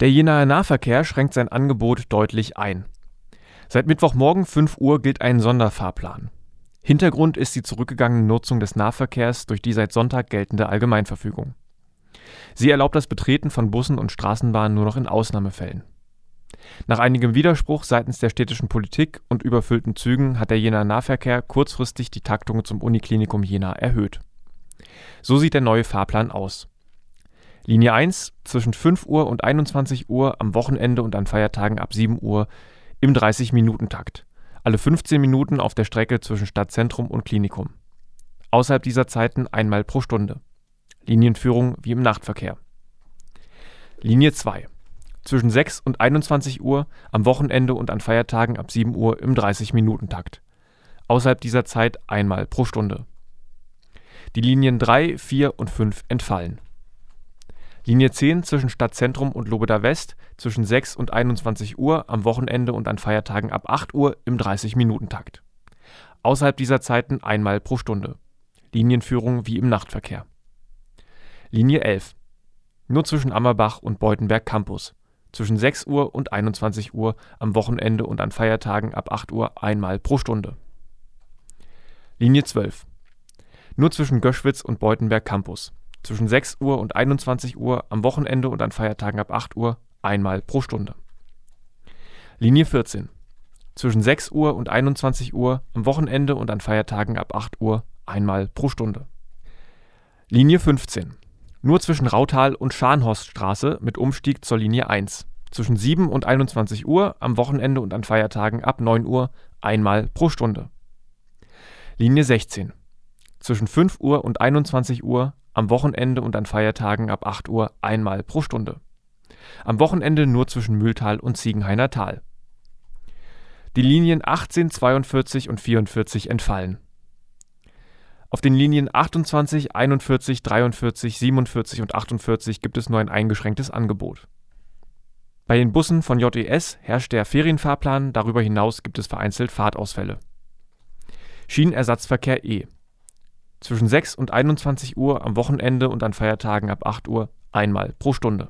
Der Jenaer Nahverkehr schränkt sein Angebot deutlich ein. Seit Mittwochmorgen 5 Uhr gilt ein Sonderfahrplan. Hintergrund ist die zurückgegangene Nutzung des Nahverkehrs durch die seit Sonntag geltende Allgemeinverfügung. Sie erlaubt das Betreten von Bussen und Straßenbahnen nur noch in Ausnahmefällen. Nach einigem Widerspruch seitens der städtischen Politik und überfüllten Zügen hat der Jenaer Nahverkehr kurzfristig die Taktung zum Uniklinikum Jena erhöht. So sieht der neue Fahrplan aus. Linie 1 zwischen 5 Uhr und 21 Uhr am Wochenende und an Feiertagen ab 7 Uhr im 30-Minuten-Takt. Alle 15 Minuten auf der Strecke zwischen Stadtzentrum und Klinikum. Außerhalb dieser Zeiten einmal pro Stunde. Linienführung wie im Nachtverkehr. Linie 2 zwischen 6 und 21 Uhr am Wochenende und an Feiertagen ab 7 Uhr im 30-Minuten-Takt. Außerhalb dieser Zeit einmal pro Stunde. Die Linien 3, 4 und 5 entfallen. Linie 10 zwischen Stadtzentrum und Lobeda West zwischen 6 und 21 Uhr am Wochenende und an Feiertagen ab 8 Uhr im 30-Minuten-Takt. Außerhalb dieser Zeiten einmal pro Stunde. Linienführung wie im Nachtverkehr. Linie 11. Nur zwischen Ammerbach und Beutenberg Campus. Zwischen 6 Uhr und 21 Uhr am Wochenende und an Feiertagen ab 8 Uhr einmal pro Stunde. Linie 12. Nur zwischen Göschwitz und Beutenberg Campus zwischen 6 Uhr und 21 Uhr am Wochenende und an Feiertagen ab 8 Uhr einmal pro Stunde. Linie 14. Zwischen 6 Uhr und 21 Uhr am Wochenende und an Feiertagen ab 8 Uhr einmal pro Stunde. Linie 15. Nur zwischen Rautal und Scharnhorststraße mit Umstieg zur Linie 1. Zwischen 7 und 21 Uhr am Wochenende und an Feiertagen ab 9 Uhr einmal pro Stunde. Linie 16. Zwischen 5 Uhr und 21 Uhr am Wochenende und an Feiertagen ab 8 Uhr einmal pro Stunde. Am Wochenende nur zwischen Mühltal und Ziegenhainer Tal. Die Linien 18, 42 und 44 entfallen. Auf den Linien 28, 41, 43, 47 und 48 gibt es nur ein eingeschränktes Angebot. Bei den Bussen von JES herrscht der Ferienfahrplan, darüber hinaus gibt es vereinzelt Fahrtausfälle. Schienenersatzverkehr E zwischen 6 und 21 Uhr am Wochenende und an Feiertagen ab 8 Uhr einmal pro Stunde